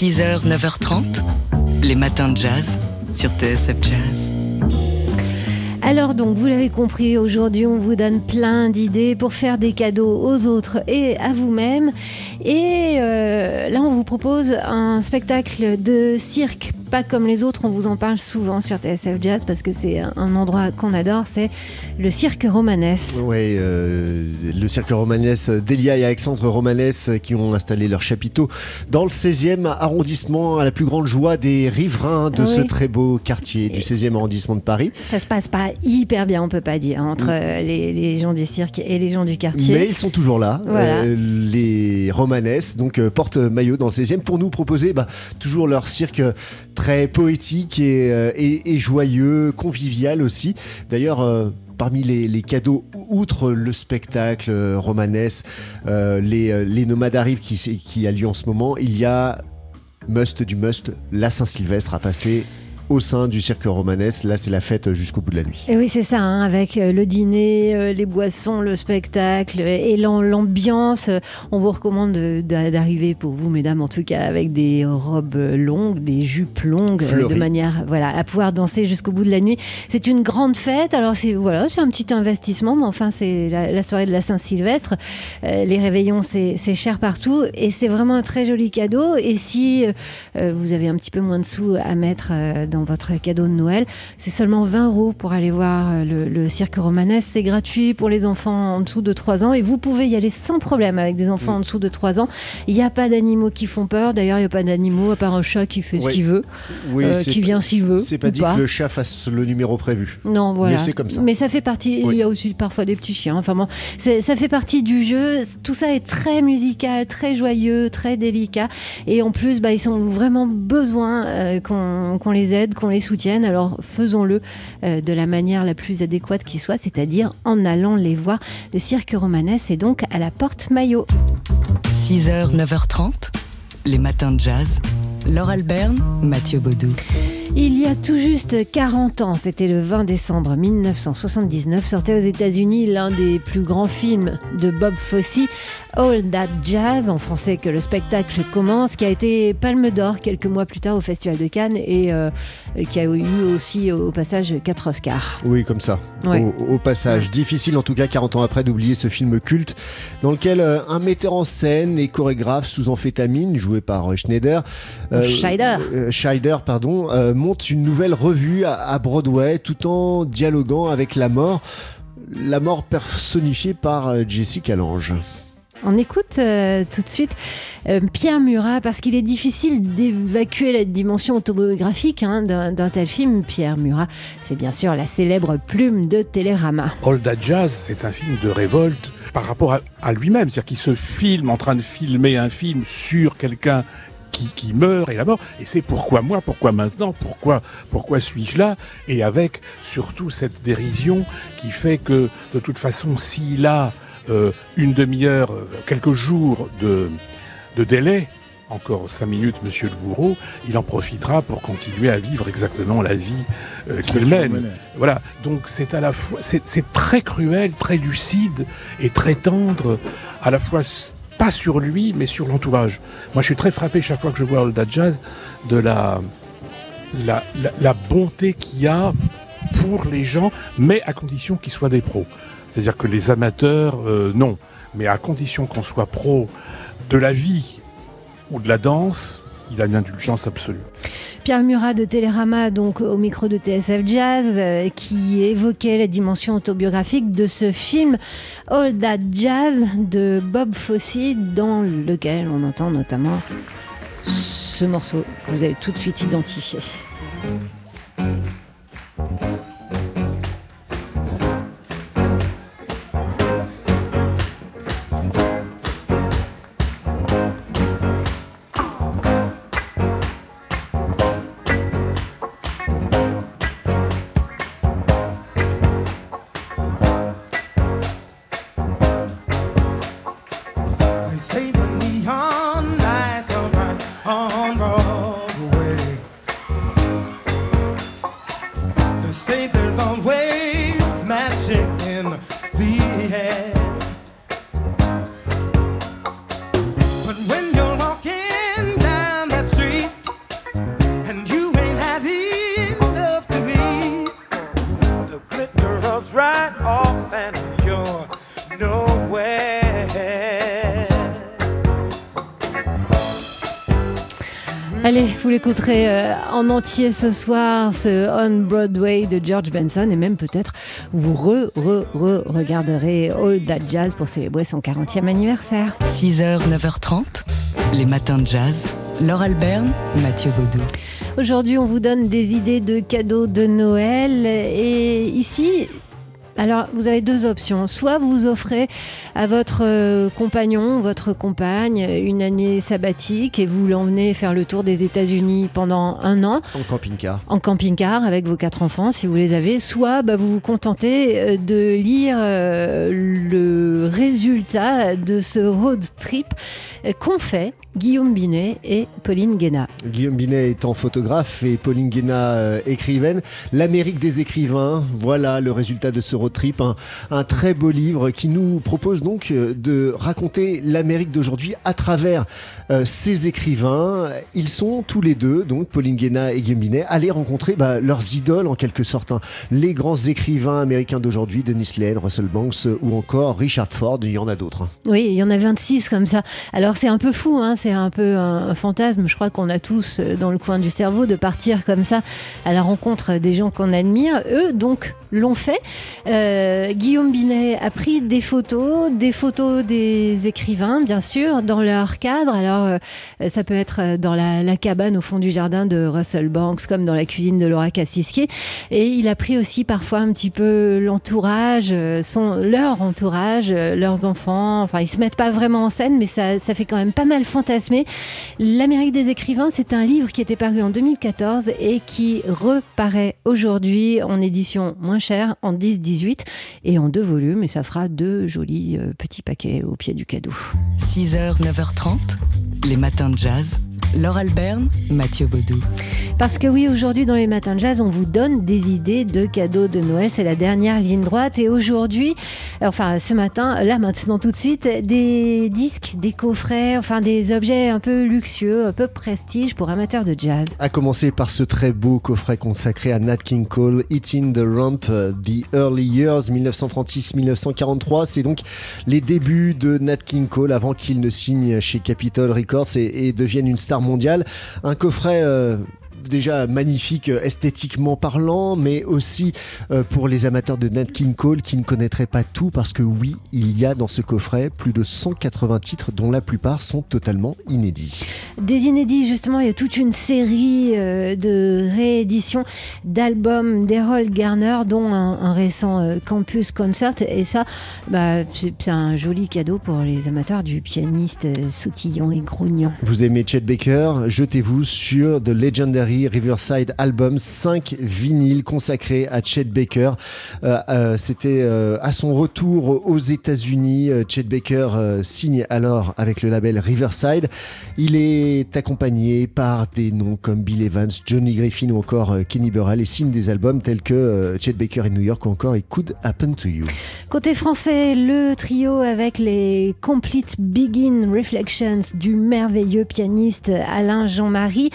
6h, 9h30, les matins de jazz sur TSF Jazz. Alors donc, vous l'avez compris, aujourd'hui on vous donne plein d'idées pour faire des cadeaux aux autres et à vous-même. Et euh, là, on vous propose un spectacle de cirque pas comme les autres, on vous en parle souvent sur TSF Jazz parce que c'est un endroit qu'on adore, c'est le cirque Romanès. Oui, euh, le cirque Romanès, Delia et Alexandre Romanès qui ont installé leur chapiteau dans le 16e arrondissement, à la plus grande joie des riverains de ce très beau quartier du 16e arrondissement de Paris. Ça se passe pas hyper bien, on peut pas dire, entre mm. les, gens du cirque et les gens du quartier. Mais ils sont toujours là, euh, les Romanès, donc euh, porte maillot dans le 16e pour nous proposer bah, toujours leur cirque très poétique euh, et, joyeux, convivial aussi. D'ailleurs, euh, parmi les, cadeaux, outre le spectacle euh, romanesque, les, nomades arrivent qui, qui a lieu en ce moment, il y a must du must, la Saint-Sylvestre à passer au sein du cirque romanesque. Là, c'est la fête jusqu'au bout de la nuit. Et oui, c'est ça, hein, avec euh, le dîner, euh, les boissons, le spectacle et l'ambiance. On vous recommande d'arriver, pour vous, mesdames, en tout cas, avec des robes longues, des jupes longues, euh, de manière voilà, à pouvoir danser jusqu'au bout de la nuit. C'est une grande fête. Alors, c'est voilà, un petit investissement, mais enfin, c'est la, soirée de la Saint-Sylvestre. les réveillons, c'est cher partout et c'est vraiment un très joli cadeau. Et si vous avez un petit peu moins de sous à mettre dans votre cadeau de Noël. C'est seulement 20 euros pour aller voir euh, le, cirque romanesque. C'est gratuit pour les enfants en dessous de 3 ans et vous pouvez y aller sans problème avec des enfants en dessous de 3 ans. Il n'y a pas d'animaux qui font peur. D'ailleurs, il n'y a pas d'animaux à part un chat qui fait ce qu'il veut, euh, qui vient s'il veut. C'est pas dit que le chat fasse le numéro prévu. Non, voilà. Mais c'est comme ça. Mais ça fait partie. Il y a aussi parfois des petits chiens. Enfin bon, ça fait partie du jeu. Tout ça est très musical, très joyeux, très délicat. Et en plus, bah, ils ont vraiment besoin euh, qu'on les aide qu'on les soutienne. Alors faisons-le euh, de la manière la plus adéquate qui soit, c'est-à-dire en allant les voir. Le cirque romanesque est donc à la porte Maillot. 6h, 9h30, les matins de jazz. Laure Alberne, Mathieu Baudou. Il y a tout juste 40 ans, c'était le 20 décembre 1979, sortait aux États-Unis l'un des plus grands films de Bob Fosse, All That Jazz, en français que le spectacle commence, qui a été Palme d'Or quelques mois plus tard au Festival de Cannes et euh, qui a eu aussi au passage 4 Oscars. Oui, comme ça. Au, passage. Difficile en tout cas 40 ans après d'oublier ce film culte dans lequel euh, un metteur en scène et chorégraphe sous amphétamine, joué par euh, Schneider, Scheider, Scheider pardon, monte une nouvelle revue à Broadway tout en dialoguant avec la mort. La mort personnifiée par Jessica Lange. On écoute euh, tout de suite euh, Pierre Murat parce qu'il est difficile d'évacuer la dimension autobiographique hein, d'un tel film. Pierre Murat, c'est bien sûr la célèbre plume de Télérama. All That Jazz, c'est un film de révolte par rapport à, lui-même. C'est-à-dire qu'il se filme en train de filmer un film sur quelqu'un qui, meurt et la mort. Et c'est pourquoi moi, pourquoi maintenant, pourquoi, pourquoi suis-je là? Et avec surtout cette dérision qui fait que de toute façon, s'il a euh, une demi-heure, euh, quelques jours de, délai, encore cinq minutes, monsieur le bourreau, il en profitera pour continuer à vivre exactement la vie euh, qu'il mène. Voilà. Donc c'est à la fois, c'est très cruel, très lucide et très tendre, à la fois pas sur lui, mais sur l'entourage. Moi, je suis très frappé chaque fois que je vois Old Jazz de la, la, la bonté qu'il y a pour les gens, mais à condition qu'ils soient des pros. C'est-à-dire que les amateurs, euh, non. Mais à condition qu'on soit pro de la vie ou de la danse, il a une indulgence absolue. Pierre Murat de Télérama, donc au micro de TSF Jazz, euh, qui évoquait la dimension autobiographique de ce film All That Jazz de Bob Fosse, dans lequel on entend notamment ce morceau que vous allez tout de suite identifier. Say the neon lights are on Broadway. They say there's always magic in the air. But when you're walking down that street and you ain't had enough to eat, the glitter of right off and Allez, vous l'écouterez euh, en entier ce soir, ce On Broadway de George Benson, et même peut-être vous re, re, re regarderez All That Jazz pour célébrer son 40e anniversaire. 6h, 9h30, les matins de jazz. Laure Alberne, Mathieu Baudou. Aujourd'hui, on vous donne des idées de cadeaux de Noël, et ici, alors, vous avez deux options. Soit vous offrez à votre euh, compagnon, votre compagne, une année sabbatique et vous l'emmenez faire le tour des États-Unis pendant un an. En camping-car. En camping-car avec vos quatre enfants, si vous les avez. Soit bah, vous vous contentez euh, de lire euh, le résultat de ce road trip qu'ont fait Guillaume Binet et Pauline Guéna. Guillaume Binet étant photographe et Pauline Guéna écrivaine. L'Amérique des écrivains, voilà le résultat de ce road trip, un, très beau livre qui nous propose donc euh, de raconter l'Amérique d'aujourd'hui à travers euh, ces écrivains. Ils sont tous les deux, donc Pauline et Guillaume allés rencontrer bah, leurs idoles en quelque sorte, hein. les grands écrivains américains d'aujourd'hui, Denis Lane, Russell Banks ou encore Richard Ford, il y en a d'autres. Hein. Oui, il y en a 26 comme ça. Alors c'est un peu fou, hein, c'est un peu un, fantasme, je crois qu'on a tous euh, dans le coin du cerveau de partir comme ça à la rencontre des gens qu'on admire. Eux, donc, l'ont fait. Euh, Guillaume Binet a pris des photos, des photos des écrivains, bien sûr, dans leur cadre. Alors, euh, ça peut être dans la, cabane au fond du jardin de Russell Banks, comme dans la cuisine de Laura Cassiskier. Et il a pris aussi parfois un petit peu l'entourage, son, leur entourage, leurs enfants. Enfin, ils se mettent pas vraiment en scène, mais ça, ça fait quand même pas mal fantasmer. L'Amérique des écrivains, c'est un livre qui était paru en 2014 et qui reparaît aujourd'hui en édition moins cher en 10-18 et en deux volumes et ça fera deux jolis euh, petits paquets au pied du cadeau. 6h, 9h30, les matins de jazz. Laure Alberne, Mathieu Baudou. Parce que oui, aujourd'hui dans les matins de jazz, on vous donne des idées de cadeaux de Noël. C'est la dernière ligne droite. Et aujourd'hui, enfin ce matin, là maintenant tout de suite, des disques, des coffrets, enfin des objets un peu luxueux, un peu prestige pour amateurs de jazz. À commencer par ce très beau coffret consacré à Nat King Cole, Eating the Rump, The Early Years 1936-1943. C'est donc les débuts de Nat King Cole avant qu'il ne signe chez Capitol Records et, et devienne une star mondiale. Un coffret déjà magnifique euh, esthétiquement parlant, mais aussi euh, pour les amateurs de Nat King Cole qui ne connaîtraient pas tout, parce que oui, il y a dans ce coffret plus de 180 titres dont la plupart sont totalement inédits. Des inédits, justement, il y a toute une série euh, de rééditions d'albums d'Errol Garner, dont un, récent Campus Concert, et ça, bah, c'est un joli cadeau pour les amateurs du pianiste sautillant et grognant. Vous aimez Chet Baker? Jetez-vous sur The Legendary Riverside Album, 5 vinyles consacrés à Chet Baker. Euh, euh, c'était euh, à son retour aux États-Unis. Chet Baker signe alors avec le label Riverside. Il est accompagné par des noms comme Bill Evans, Johnny Griffin ou encore Kenny Burrell et signe des albums tels que Chet Baker in New York ou encore It Could Happen to You. Côté français, le trio avec les Complete Begin Reflections du merveilleux pianiste Alain Jean-Marie.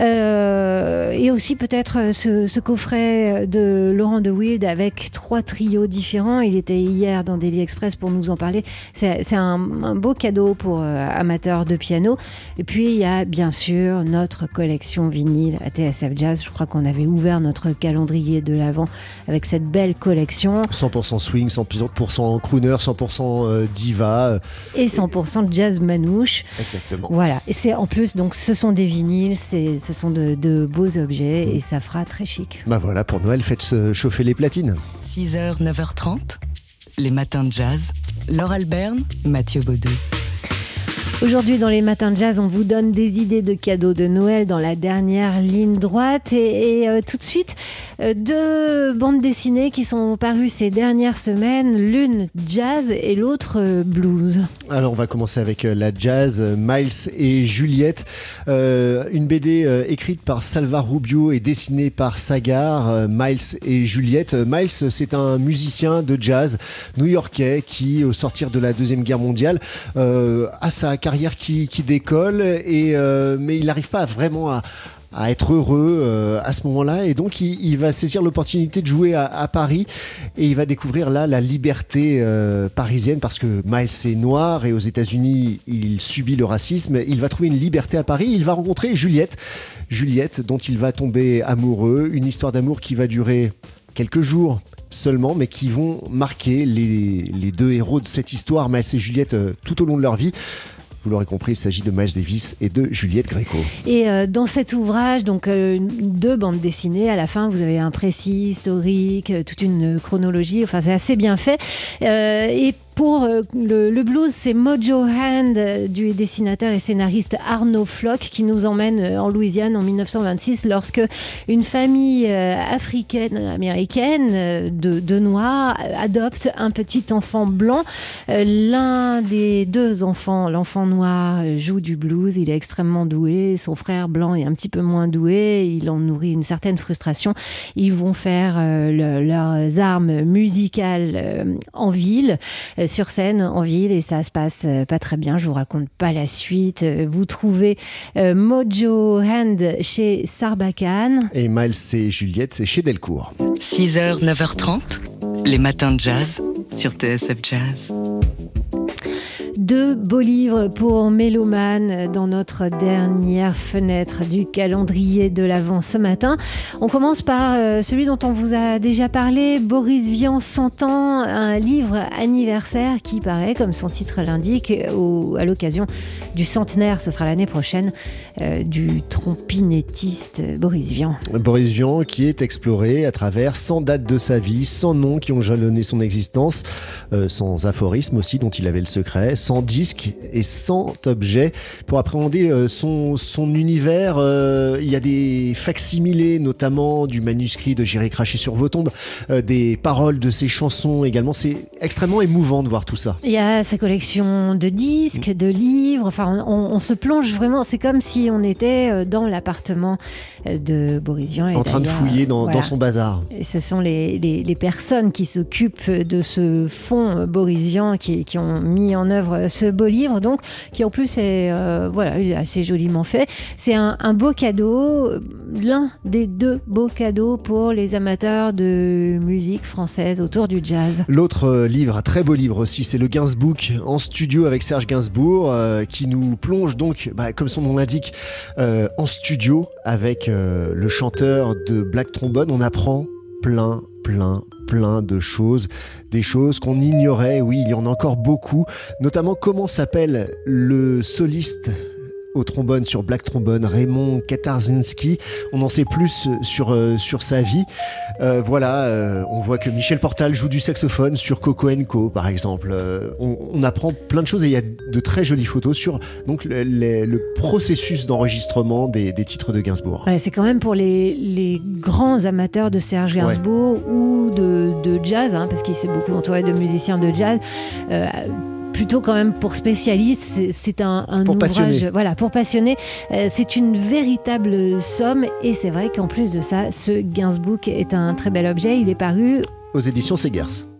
Euh, et aussi peut-être euh, ce, coffret de Laurent de Wild avec trois trios différents. Il était hier dans Daily Express pour nous en parler. C'est un, beau cadeau pour euh, amateurs de piano. Et puis il y a bien sûr notre collection vinyle à TSF Jazz. Je crois qu'on avait ouvert notre calendrier de l'avant avec cette belle collection. 100% swing, 100% crooner, 100% diva. Et 100% jazz manouche. Exactement. Voilà. Et c'est en plus, donc ce sont des vinyles, c'est ce sont de, beaux objets et ça fera très chic. Bah voilà, pour Noël, faites chauffer les platines. 6h, 9h30, les matins de jazz. Laure Alberne, Mathieu Baudou. Aujourd'hui, dans les matins de jazz, on vous donne des idées de cadeaux de Noël dans la dernière ligne droite. Et, euh, tout de suite, euh, deux bandes dessinées qui sont parues ces dernières semaines, l'une jazz et l'autre euh, blues. Alors, on va commencer avec la jazz, Miles et Juliette. une BD écrite par Salva Rubio et dessinée par Sagar, Miles et Juliette. Miles, c'est un musicien de jazz new-yorkais qui, au sortir de la Deuxième Guerre mondiale, a sa carrière qui, décolle, et, euh, mais il n'arrive pas vraiment à, à être heureux euh, à ce moment-là. Et donc, il, va saisir l'opportunité de jouer à, Paris et il va découvrir là la liberté euh, parisienne parce que Miles est noir et aux États-Unis, il subit le racisme. Il va trouver une liberté à Paris. Il va rencontrer Juliette, Juliette dont il va tomber amoureux. Une histoire d'amour qui va durer quelques jours seulement, mais qui vont marquer les, deux héros de cette histoire, Miles et Juliette, euh, tout au long de leur vie. Vous l'aurez compris, il s'agit de Miles Davis et de Juliette Gréco. Et euh, dans cet ouvrage, donc euh, deux bandes dessinées, à la fin vous avez un précis historique, toute une chronologie, enfin c'est assez bien fait. et pour euh, le, blues, c'est Mojo Hand euh, du dessinateur et scénariste Arnaud Flock qui nous emmène euh, en Louisiane en 1926 lorsque une famille africaine américaine de, Noirs adopte un petit enfant blanc. L'un des deux enfants, l'enfant noir, joue du blues. Il est extrêmement doué. Son frère blanc est un petit peu moins doué. Il en nourrit une certaine frustration. Ils vont faire leurs armes musicales en ville sur scène en ville et ça se passe euh, pas très bien. Je vous raconte pas la suite. Euh, vous trouvez Mojo Hand chez Sarbacane. Et Miles et Juliette, c'est chez Delcourt. 6h, 9h30, les matins de jazz sur TSF Jazz. Deux beaux livres pour Méloman dans notre dernière fenêtre du calendrier de l'Avent ce matin. On commence par euh, celui dont on vous a déjà parlé, Boris Vian 100 ans, un livre anniversaire qui paraît, comme son titre l'indique, à l'occasion du centenaire, ce sera l'année prochaine, euh, du trompinettiste Boris Vian. Boris Vian qui est exploré à travers 100 dates de sa vie, 100 noms qui ont jalonné son existence, euh, sans aphorisme aussi dont il avait le secret, 100 disques et 100 objets. Pour appréhender euh, son, son univers, euh, il y a des facsimilés, notamment du manuscrit de J'irai cracher sur vos tombes, euh, des paroles de ses chansons également. C'est extrêmement émouvant de voir tout ça. Il y a sa collection de disques, de livres. Enfin, on, se plonge vraiment. C'est comme si on était dans l'appartement de Boris Vian. En train de fouiller dans, dans, son bazar. Et ce sont les, les, les personnes qui s'occupent de ce fonds Boris Vian qui, qui ont mis en œuvre ce beau livre, donc, qui en plus est euh, voilà, assez joliment fait. C'est un, beau cadeau, l'un des deux beaux cadeaux pour les amateurs de musique française autour du jazz. L'autre euh, livre, un très beau livre aussi, c'est le Gainsbook en studio avec Serge Gainsbourg, qui nous plonge donc, bah, comme son nom l'indique, en studio avec le chanteur de Black Trombone. On apprend plein, plein, plein de choses, des choses qu'on ignorait, oui, il y en a encore beaucoup, notamment comment s'appelle le soliste au trombone sur Black Trombone, Raymond Katarzinski. On en sait plus sur, euh, sur sa vie. Euh, voilà, euh, on voit que Michel Portal joue du saxophone sur Coco Co, par exemple. On, apprend plein de choses et il y a de très jolies photos sur donc, le, processus d'enregistrement des, titres de Gainsbourg. c'est quand même pour les, les, grands amateurs de Serge Gainsbourg ou de, de jazz, hein, parce qu'il s'est beaucoup entouré de musiciens de jazz plutôt quand même pour spécialistes. C'est un, ouvrage, voilà, pour passionnés. Euh, c'est une véritable somme et c'est vrai qu'en plus de ça, ce Gainsbook est un très bel objet. Il est paru aux éditions Segers.